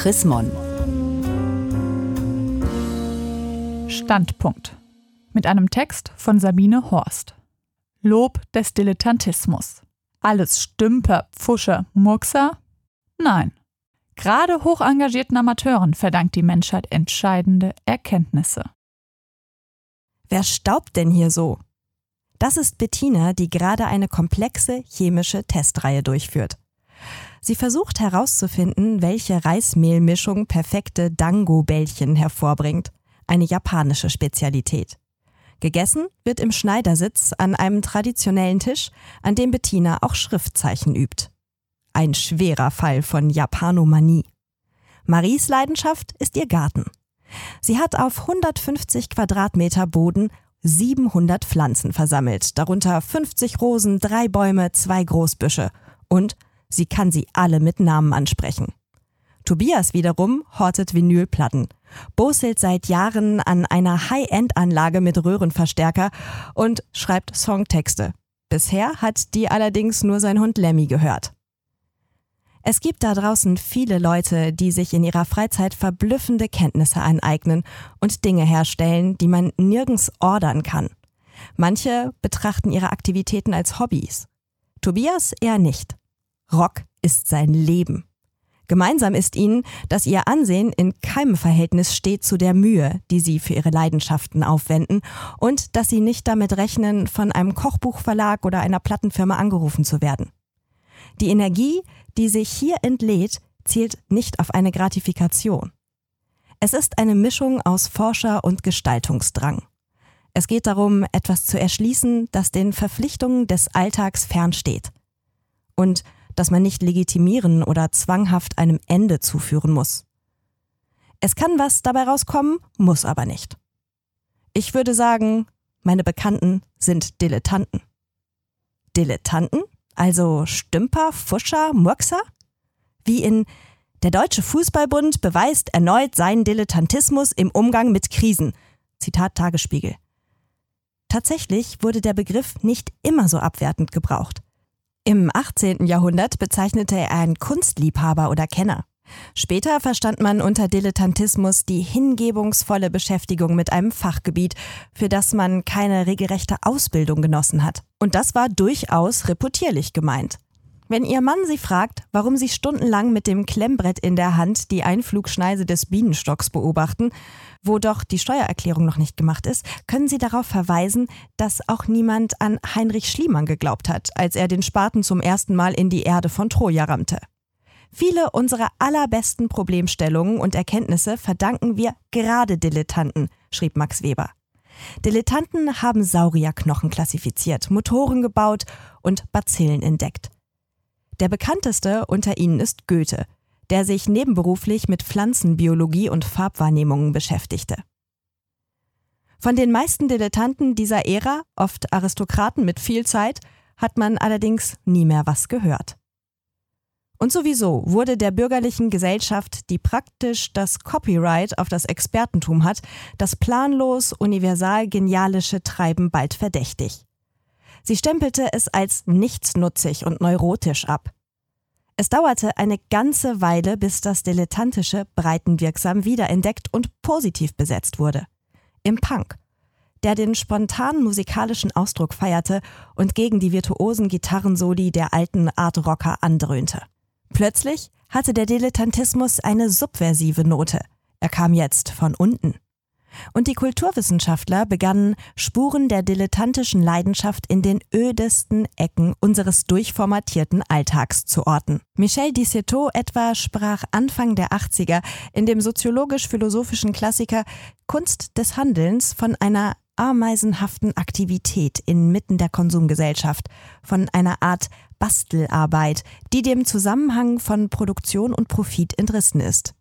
Chris Mon. Standpunkt. Mit einem Text von Sabine Horst. Lob des Dilettantismus. Alles Stümper, Pfuscher, Murkser? Nein. Gerade hoch engagierten Amateuren verdankt die Menschheit entscheidende Erkenntnisse. Wer staubt denn hier so? Das ist Bettina, die gerade eine komplexe chemische Testreihe durchführt. Sie versucht herauszufinden, welche Reismehlmischung perfekte Dango-Bällchen hervorbringt, eine japanische Spezialität. Gegessen wird im Schneidersitz an einem traditionellen Tisch, an dem Bettina auch Schriftzeichen übt. Ein schwerer Fall von Japanomanie. Maries Leidenschaft ist ihr Garten. Sie hat auf 150 Quadratmeter Boden 700 Pflanzen versammelt, darunter 50 Rosen, drei Bäume, zwei Großbüsche. Und sie kann sie alle mit Namen ansprechen. Tobias wiederum hortet Vinylplatten, boselt seit Jahren an einer High-End-Anlage mit Röhrenverstärker und schreibt Songtexte. Bisher hat die allerdings nur sein Hund Lemmy gehört. Es gibt da draußen viele Leute, die sich in ihrer Freizeit verblüffende Kenntnisse aneignen und Dinge herstellen, die man nirgends ordern kann. Manche betrachten ihre Aktivitäten als Hobbys. Tobias eher nicht. Rock ist sein Leben. Gemeinsam ist ihnen, dass ihr Ansehen in keinem Verhältnis steht zu der Mühe, die sie für ihre Leidenschaften aufwenden und dass sie nicht damit rechnen, von einem Kochbuchverlag oder einer Plattenfirma angerufen zu werden. Die Energie, die sich hier entlädt, zielt nicht auf eine Gratifikation. Es ist eine Mischung aus Forscher- und Gestaltungsdrang. Es geht darum, etwas zu erschließen, das den Verpflichtungen des Alltags fernsteht. Und das man nicht legitimieren oder zwanghaft einem Ende zuführen muss. Es kann was dabei rauskommen, muss aber nicht. Ich würde sagen, meine Bekannten sind Dilettanten. Dilettanten? Also Stümper, Fuscher, Murkser? Wie in Der Deutsche Fußballbund beweist erneut seinen Dilettantismus im Umgang mit Krisen. Zitat Tagesspiegel. Tatsächlich wurde der Begriff nicht immer so abwertend gebraucht. Im 18. Jahrhundert bezeichnete er einen Kunstliebhaber oder Kenner. Später verstand man unter Dilettantismus die hingebungsvolle Beschäftigung mit einem Fachgebiet, für das man keine regelrechte Ausbildung genossen hat. Und das war durchaus reputierlich gemeint. Wenn Ihr Mann Sie fragt, warum Sie stundenlang mit dem Klemmbrett in der Hand die Einflugschneise des Bienenstocks beobachten, wo doch die Steuererklärung noch nicht gemacht ist, können Sie darauf verweisen, dass auch niemand an Heinrich Schliemann geglaubt hat, als er den Spaten zum ersten Mal in die Erde von Troja rammte. Viele unserer allerbesten Problemstellungen und Erkenntnisse verdanken wir gerade Dilettanten, schrieb Max Weber. Dilettanten haben Saurierknochen klassifiziert, Motoren gebaut und Bazillen entdeckt. Der bekannteste unter ihnen ist Goethe, der sich nebenberuflich mit Pflanzenbiologie und Farbwahrnehmungen beschäftigte. Von den meisten Dilettanten dieser Ära, oft Aristokraten mit viel Zeit, hat man allerdings nie mehr was gehört. Und sowieso wurde der bürgerlichen Gesellschaft, die praktisch das Copyright auf das Expertentum hat, das planlos universal genialische Treiben bald verdächtig. Sie stempelte es als nichtsnutzig und neurotisch ab. Es dauerte eine ganze Weile, bis das Dilettantische breitenwirksam wiederentdeckt und positiv besetzt wurde. Im Punk, der den spontanen musikalischen Ausdruck feierte und gegen die virtuosen Gitarrensoli der alten Art Rocker andröhnte. Plötzlich hatte der Dilettantismus eine subversive Note. Er kam jetzt von unten. Und die Kulturwissenschaftler begannen, Spuren der dilettantischen Leidenschaft in den ödesten Ecken unseres durchformatierten Alltags zu orten. Michel Dissetot etwa sprach Anfang der 80er in dem soziologisch-philosophischen Klassiker Kunst des Handelns von einer ameisenhaften Aktivität inmitten der Konsumgesellschaft, von einer Art Bastelarbeit, die dem Zusammenhang von Produktion und Profit entrissen ist.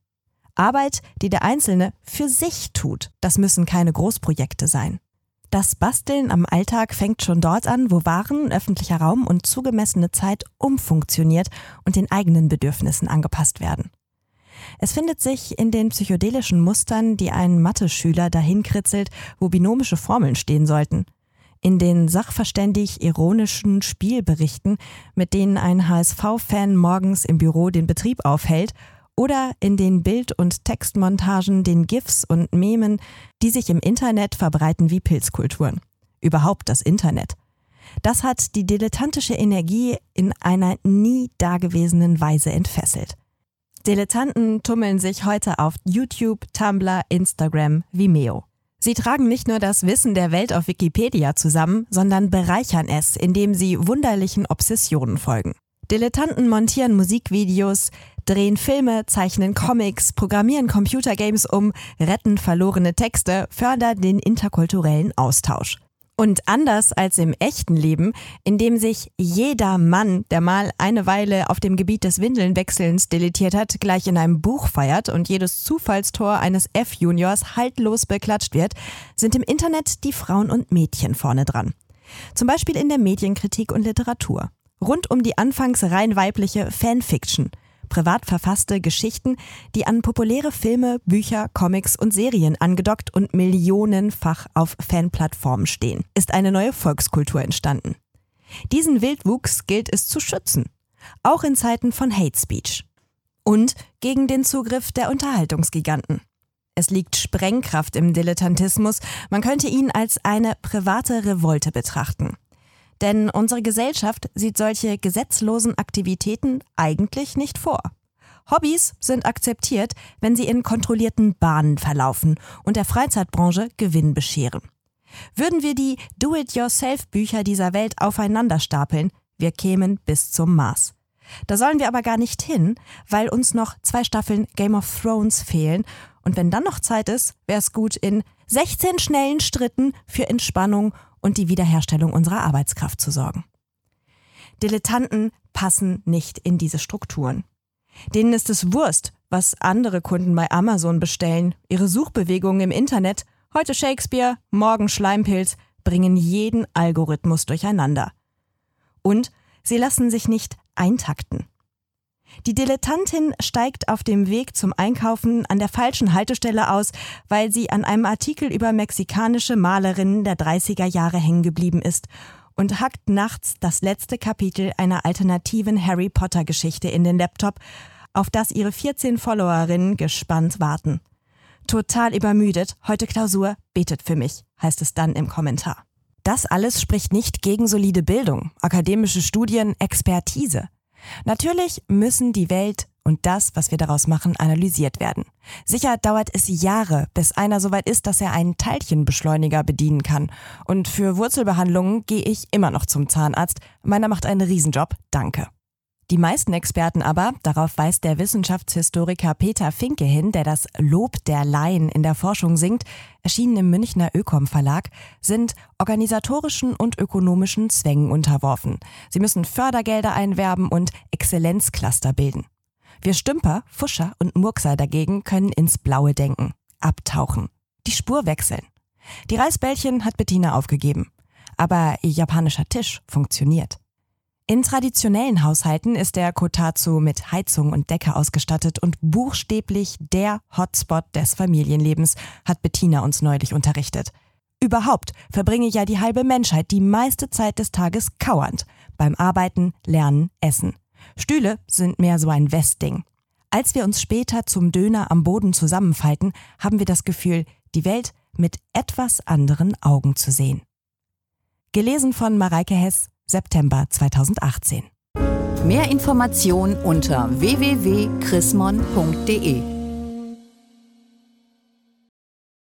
Arbeit, die der Einzelne für sich tut, das müssen keine Großprojekte sein. Das Basteln am Alltag fängt schon dort an, wo Waren, öffentlicher Raum und zugemessene Zeit umfunktioniert und den eigenen Bedürfnissen angepasst werden. Es findet sich in den psychedelischen Mustern, die ein Mathe-Schüler dahin kritzelt, wo binomische Formeln stehen sollten – in den sachverständig ironischen Spielberichten, mit denen ein HSV-Fan morgens im Büro den Betrieb aufhält, oder in den Bild- und Textmontagen, den GIFs und Memen, die sich im Internet verbreiten wie Pilzkulturen. Überhaupt das Internet. Das hat die dilettantische Energie in einer nie dagewesenen Weise entfesselt. Dilettanten tummeln sich heute auf YouTube, Tumblr, Instagram, Vimeo. Sie tragen nicht nur das Wissen der Welt auf Wikipedia zusammen, sondern bereichern es, indem sie wunderlichen Obsessionen folgen. Dilettanten montieren Musikvideos, drehen Filme, zeichnen Comics, programmieren Computergames um, retten verlorene Texte, fördern den interkulturellen Austausch. Und anders als im echten Leben, in dem sich jeder Mann, der mal eine Weile auf dem Gebiet des Windelnwechselns deletiert hat, gleich in einem Buch feiert und jedes Zufallstor eines F-Juniors haltlos beklatscht wird, sind im Internet die Frauen und Mädchen vorne dran. Zum Beispiel in der Medienkritik und Literatur. Rund um die anfangs rein weibliche Fanfiction – privat verfasste Geschichten, die an populäre Filme, Bücher, Comics und Serien angedockt und millionenfach auf Fanplattformen stehen, ist eine neue Volkskultur entstanden. Diesen Wildwuchs gilt es zu schützen, auch in Zeiten von Hate Speech. Und gegen den Zugriff der Unterhaltungsgiganten. Es liegt Sprengkraft im Dilettantismus, man könnte ihn als eine private Revolte betrachten. Denn unsere Gesellschaft sieht solche gesetzlosen Aktivitäten eigentlich nicht vor. Hobbys sind akzeptiert, wenn sie in kontrollierten Bahnen verlaufen und der Freizeitbranche Gewinn bescheren. Würden wir die Do-it-yourself-Bücher dieser Welt aufeinander stapeln, wir kämen bis zum Mars. Da sollen wir aber gar nicht hin, weil uns noch zwei Staffeln Game of Thrones fehlen und wenn dann noch Zeit ist, wäre es gut, in 16 schnellen Stritten für Entspannung und die Wiederherstellung unserer Arbeitskraft zu sorgen. Dilettanten passen nicht in diese Strukturen. Denen ist es Wurst, was andere Kunden bei Amazon bestellen. Ihre Suchbewegungen im Internet, heute Shakespeare, morgen Schleimpilz, bringen jeden Algorithmus durcheinander. Und sie lassen sich nicht eintakten. Die Dilettantin steigt auf dem Weg zum Einkaufen an der falschen Haltestelle aus, weil sie an einem Artikel über mexikanische Malerinnen der 30er Jahre hängen geblieben ist und hackt nachts das letzte Kapitel einer alternativen Harry Potter Geschichte in den Laptop, auf das ihre 14 Followerinnen gespannt warten. Total übermüdet, heute Klausur, betet für mich, heißt es dann im Kommentar. Das alles spricht nicht gegen solide Bildung, akademische Studien, Expertise. Natürlich müssen die Welt und das, was wir daraus machen, analysiert werden. Sicher dauert es Jahre, bis einer soweit ist, dass er einen Teilchenbeschleuniger bedienen kann. Und für Wurzelbehandlungen gehe ich immer noch zum Zahnarzt. Meiner macht einen Riesenjob. Danke. Die meisten Experten aber, darauf weist der Wissenschaftshistoriker Peter Finke hin, der das Lob der Laien in der Forschung singt, erschienen im Münchner Ökom Verlag, sind organisatorischen und ökonomischen Zwängen unterworfen. Sie müssen Fördergelder einwerben und Exzellenzcluster bilden. Wir Stümper, Fuscher und Murkser dagegen können ins Blaue denken, abtauchen, die Spur wechseln. Die Reisbällchen hat Bettina aufgegeben. Aber ihr japanischer Tisch funktioniert. In traditionellen Haushalten ist der Kotatsu mit Heizung und Decke ausgestattet und buchstäblich der Hotspot des Familienlebens, hat Bettina uns neulich unterrichtet. Überhaupt verbringe ja die halbe Menschheit die meiste Zeit des Tages kauernd, beim Arbeiten, Lernen, Essen. Stühle sind mehr so ein Westding. Als wir uns später zum Döner am Boden zusammenfalten, haben wir das Gefühl, die Welt mit etwas anderen Augen zu sehen. Gelesen von Mareike Hess, September 2018. Mehr Informationen unter www.chrismon.de